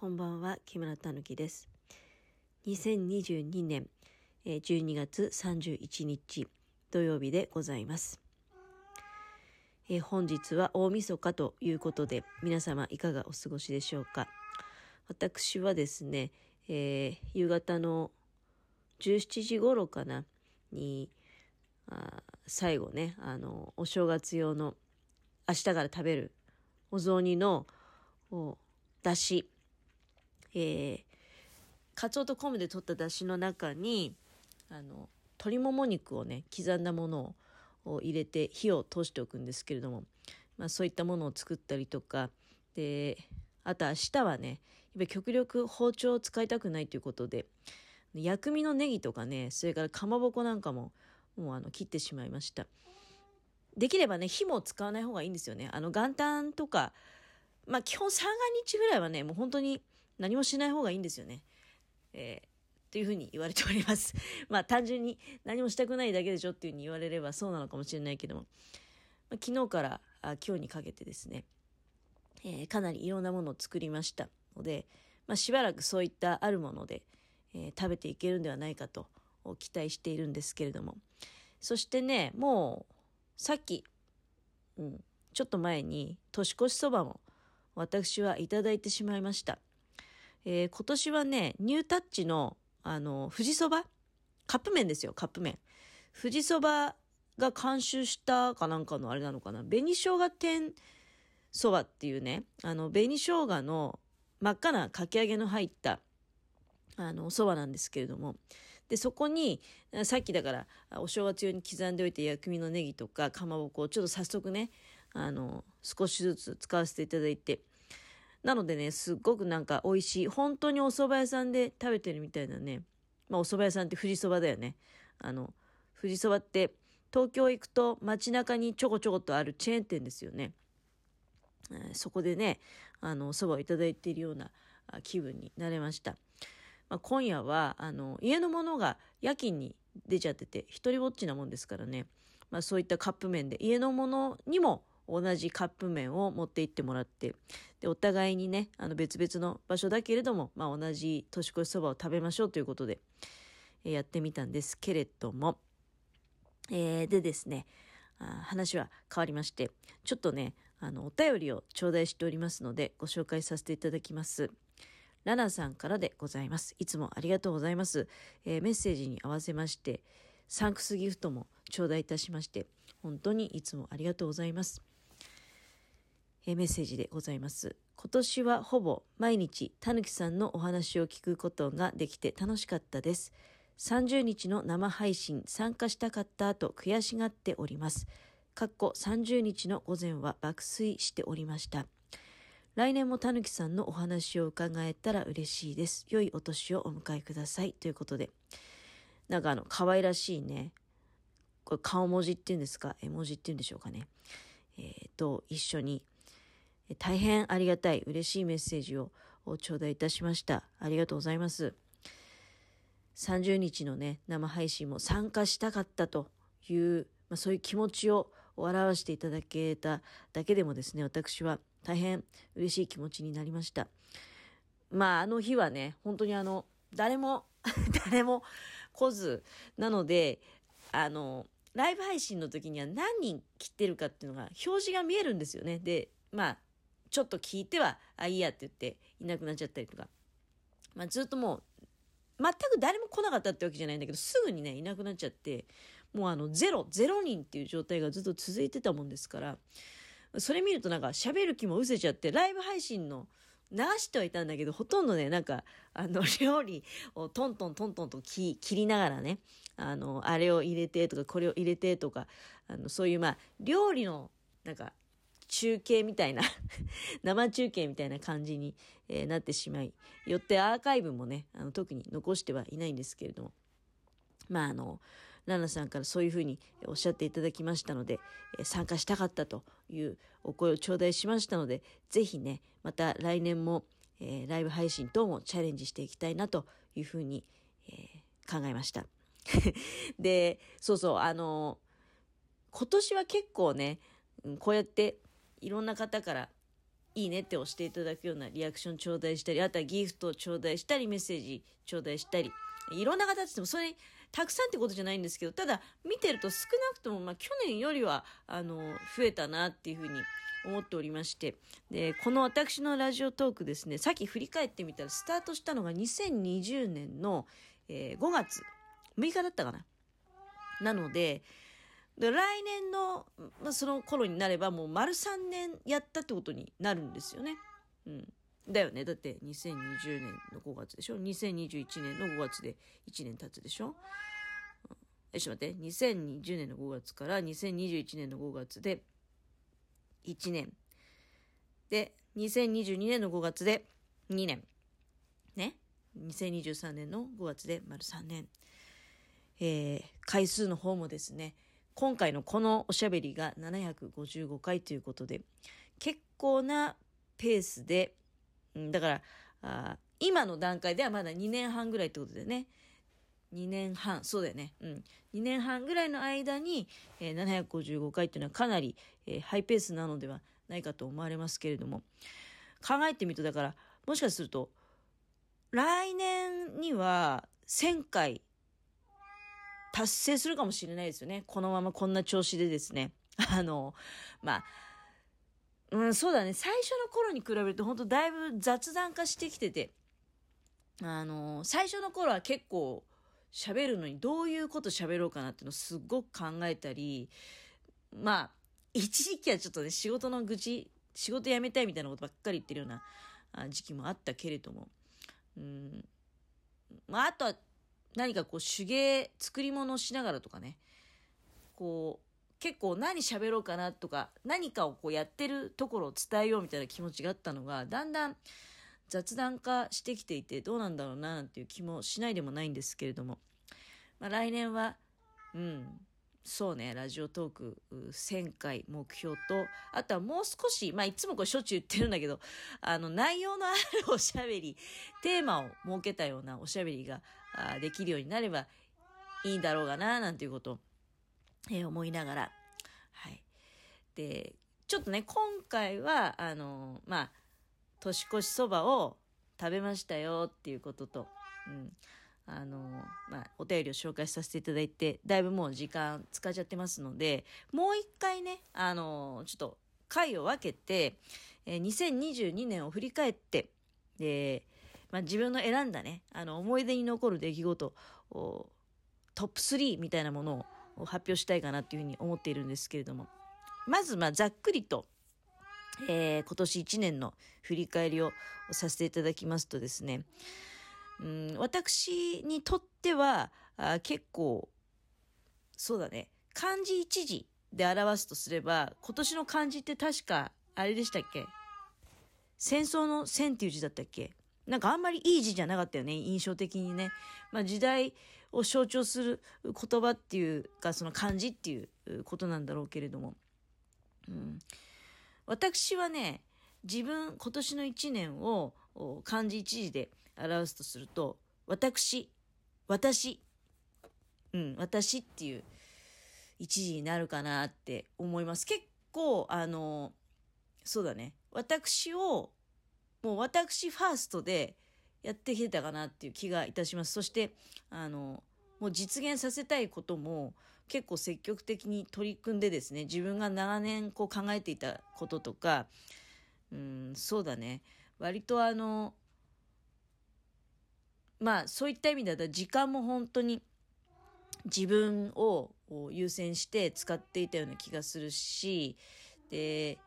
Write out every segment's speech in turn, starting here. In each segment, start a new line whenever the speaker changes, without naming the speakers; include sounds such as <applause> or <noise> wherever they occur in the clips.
こんばんは、木村たぬきです。2022年12月31日土曜日でございます。え本日は大晦日ということで、皆様いかがお過ごしでしょうか？私はですね、えー、夕方の17時頃かな、に、あ最後ね、あの、お正月用の明日から食べるお雑煮のだし、えー、かつおと昆布で取っただしの中に、あの、鶏もも肉をね、刻んだものを入れて火を通しておくんですけれども、まあそういったものを作ったりとか、で、あと明日はね、やっぱ極力包丁を使いたくないということで、薬味のネギとかね、それからかまぼこなんかも、もうあの、切ってしまいました。できればね、火も使わない方がいいんですよね。あの、元旦とか、まあ基本三が日ぐらいはね、もう本当に何もしない方がいいんですよね。えー、というふうに言われております。<laughs> まあ単純に何もしたくないだけでしょっていうふうに言われればそうなのかもしれないけども、まあ、昨日からあ今日にかけてですね、えー、かなりいろんなものを作りましたので、まあ、しばらくそういったあるもので、えー、食べていけるんではないかと期待しているんですけれども、そしてね、もうさっき、うん、ちょっと前に年越しそばも私はいただいてしまいました。えー、今年はね、ニュータッチの、あの、富士そば？カップ麺ですよ、カップ麺。富士そばが監修したかなんかのあれなのかな？紅生姜天そばっていうね、あの、紅生姜の真っ赤なかき揚げの入った、あの、お蕎麦なんですけれども、で、そこに、さっきだから、お正月用に刻んでおいて薬味のネギとかかまぼこをちょっと早速ね、あの、少しずつ使わせていただいて、なのでね、すっごくなんか美味しい、本当にお蕎麦屋さんで食べてるみたいなね、まあお蕎麦屋さんって富士蕎麦だよね。あの、富士蕎麦って東京行くと街中にちょこちょことあるチェーン店ですよね。そこでね、あの、蕎麦をいただいているような気分になれました。まあ、今夜はあの家のものが夜勤に出ちゃってて一人ぼっちなもんですからね、まあ、そういったカップ麺で家のものにも同じカップ麺を持って行ってもらってでお互いにねあの別々の場所だけれども、まあ、同じ年越しそばを食べましょうということで、えー、やってみたんですけれども、えー、でですねあ話は変わりましてちょっとねあのお便りを頂戴しておりますのでご紹介させていただきます。ラナさんからでございます。いつもありがとうございます。えー、メッセージに合わせまして、サンクスギフトも頂戴いたしまして、本当にいつもありがとうございます。メッセージでございます。今年はほぼ毎日たぬきさんのお話を聞くことができて楽しかったです。30日の生配信参加したかったと悔しがっております。かっこ30日の午前は爆睡しておりました。来年もたぬきさんのお話を伺えたら嬉しいです。良いお年をお迎えください。ということで。なんかあの、可愛らしいね、これ顔文字っていうんですか、絵文字っていうんでしょうかね。えー、と、一緒に、大変ありがたい、嬉しいメッセージを頂戴いたしました。ありがとうございます。30日のね、生配信も参加したかったという、まあ、そういう気持ちを表していただけただけでもですね、私は大変嬉しい気持ちになりました。まあ、あの日はね、本当にあの、誰も <laughs> 誰も来ず、なので、あの、ライブ配信の時には何人来てるかっていうのが表示が見えるんですよね。で、まあ、ちょっと聞いては、あ、いいやって言っていなくなっちゃったりとか。まあ、ずっともう、全く誰も来なかったってわけじゃないんだけど、すぐにね、いなくなっちゃって、もうあの、ゼロ、ゼロ人っていう状態がずっと続いてたもんですから、それ見るとなんか喋る気も失せちゃって、ライブ配信の流してはいたんだけど、ほとんどね、なんか、あの、<laughs> 料理をトントントントンと切りながらね、あの、あれを入れてとか、これを入れてとか、あの、そういうまあ、料理の、なんか、中継みたいな <laughs> 生中継みたいな感じに、えー、なってしまい、よってアーカイブもね、あの特に残してはいないんですけれども、まああの、ランナさんからそういうふうにおっしゃっていただきましたので、参加したかったというお声を頂戴しましたので、ぜひね、また来年も、えー、ライブ配信等もチャレンジしていきたいなというふうに、え、考えました。<laughs> で、そうそう、あの今年は結構ね、こうやっていろんな方からいいねって押していただくようなリアクション頂戴したり、あとはギフトを頂戴したり、メッセージ頂戴したり、いろんな形でも、それ、たくさんってことじゃないんですけど、ただ、見てると少なくとも、まあ、去年よりは、あの、増えたなっていうふうに思っておりまして、で、この私のラジオトークですね、さっき振り返ってみたら、スタートしたのが2020年の、えー、5月6日だったかな？なので、で来年の、まあ、その頃になればもう丸3年やったってことになるんですよね。うん。だよね。だって2020年の5月でしょ ?2021 年の5月で1年経つでしょ？え、ちょっと待って。2020年の5月から2021年の5月で1年。で、2022年の5月で2年。ね？2023年の5月で丸3年。えー、回数の方もですね、今回のこのおしゃべりが755回ということで、結構なペースで、だからあ、今の段階ではまだ2年半ぐらいってことでね、2年半、そうだよね。うん。2年半ぐらいの間に、えー、755回っていうのはかなり、えー、ハイペースなのではないかと思われますけれども、考えてみると、だから、もしかすると、来年には1000回達成するかもしれないですよね。このままこんな調子でですね。<laughs> あの、まあ、うん、そうだね。最初の頃に比べると、本当だいぶ雑談化してきてて、あの、最初の頃は結構喋るのにどういうこと喋ろうかなっていうのをすっごく考えたり、まあ、一時期はちょっとね、仕事の愚痴、仕事辞めたいみたいなことばっかり言ってるような時期もあったけれども、うん、まあ、あとは何かこう手芸作り物をしながらとかね。こう結構何喋ろうかなとか何かをこうやってるところを伝えようみたいな気持ちがあったのがだんだん雑談化してきていてどうなんだろうななんていう気もしないでもないんですけれども、まあ、来年はうんそうね、ラジオトーク1000回目標と、あとはもう少し、まあいつもこれしょっちゅう言ってるんだけど、あの内容のあるおしゃべり、テーマを設けたようなおしゃべりがあできるようになればいいんだろうがな、なんていうことを、えー、思いながら、はい。で、ちょっとね、今回は、あの、まあ、年越しそばを食べましたよっていうことと、うん。あの、まあ、お便りを紹介させていただいて、だいぶもう時間使っちゃってますので、もう一回ね、あの、ちょっと回を分けて、えー、2022年を振り返って、で、まあ、自分の選んだね、あの、思い出に残る出来事を、トップ3みたいなものを発表したいかなっていうふうに思っているんですけれども、まず、まあ、ざっくりと、えー、今年1年の振り返りをさせていただきますとですね、うん、私にとっては、あ結構、そうだね、漢字一字で表すとすれば、今年の漢字って確か、あれでしたっけ？戦争の戦っていう字だったっけ？なんかあんまりいい字じゃなかったよね、印象的にね。まあ時代を象徴する言葉っていうか、その漢字っていうことなんだろうけれども。うん、私はね、自分、今年の1年を漢字一字で表すとすると、私、私、うん、私っていう一字になるかなって思います。結構、あの、そうだね。私をもう私ファーストでやってきてたかなっていう気がいたします。そして、あの、もう実現させたいことも結構積極的に取り組んでですね、自分が長年こう考えていたこととか、うん、そうだね。割とあの、まあそういった意味では時間も本当に自分を優先して使っていたような気がするし、で、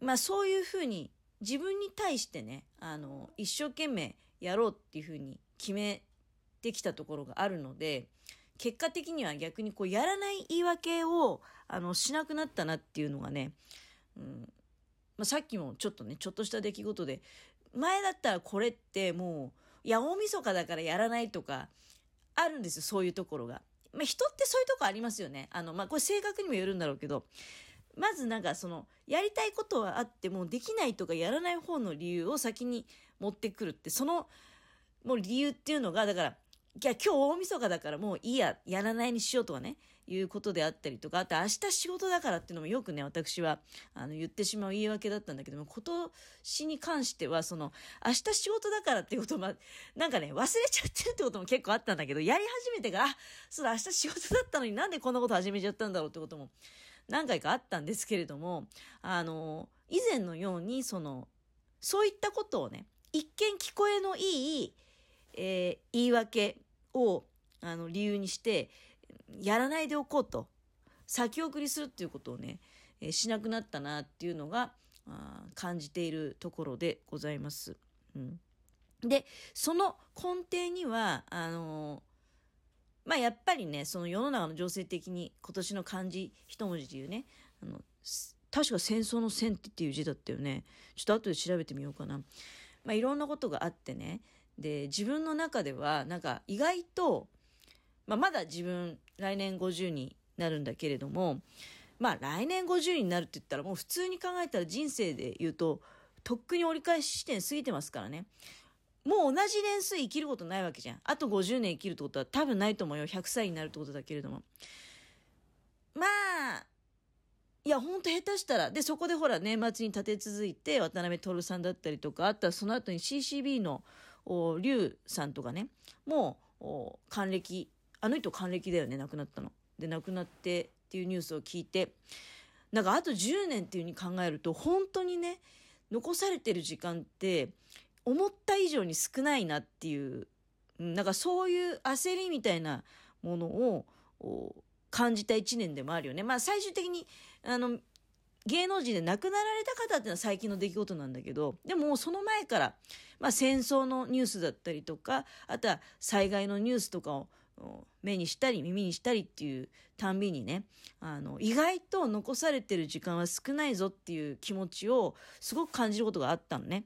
まあそういうふうに自分に対してね、あの、一生懸命やろうっていうふうに決めてきたところがあるので、結果的には逆にこうやらない言い訳をあのしなくなったなっていうのがね、うんまあ、さっきもちょっとねちょっとした出来事で前だったらこれってもういや大晦日だからやらないとかあるんですよそういうところが。まあ、人ってそういうとこありますよね。あの、まあ、これ性格にもよるんだろうけど、まずなんかその、やりたいことはあっても、できないとかやらない方の理由を先に持ってくるって、その、もう理由っていうのが、だから、いや、今日大晦日だからもういいや、やらないにしようとかね、いうことであったりとか、あと明日仕事だからっていうのもよくね、私は、あの、言ってしまう言い訳だったんだけども、今年に関しては、その、明日仕事だからっていうことも、なんかね、忘れちゃってるってことも結構あったんだけど、やり始めてから、あ、そうだ、明日仕事だったのになんでこんなこと始めちゃったんだろうってことも、何回かあったんですけれども、あの、以前のように、その、そういったことをね、一見聞こえのいい、えー、言い訳をあの理由にしてやらないでおこうと先送りするっていうことをね、えー、しなくなったなっていうのがあ感じているところでございます。うん、でその根底にはあのー、まあやっぱりねその世の中の情勢的に今年の漢字一文字で言うねあの確か戦争の戦っていう字だったよね。ちょっと後で調べてみようかな。まあ、いろんなことがあってね。で自分の中ではなんか意外と、まあ、まだ自分来年50になるんだけれどもまあ来年50になるって言ったらもう普通に考えたら人生で言うととっくに折り返し地点過ぎてますからね。もう同じ年数生きることないわけじゃん。あと50年生きるってことは多分ないと思うよ。100歳になるってことだけれども。まあいや、ほんと下手したら、で、そこでほら、年末に立て続いて、渡辺徹さんだったりとか、あったらその後に CCB の、竜さんとかね、もう、還暦、あの人還暦だよね、亡くなったの。で、亡くなってっていうニュースを聞いて、なんかあと10年っていう風に考えると、本当にね、残されてる時間って、思った以上に少ないなっていう、なんかそういう焦りみたいなものを感じた1年でもあるよね。まあ最終的にあの、芸能人で亡くなられた方っていうのは最近の出来事なんだけど、でもその前から、まあ戦争のニュースだったりとか、あとは災害のニュースとかを目にしたり耳にしたりっていうたんびにね、あの、意外と残されてる時間は少ないぞっていう気持ちをすごく感じることがあったのね。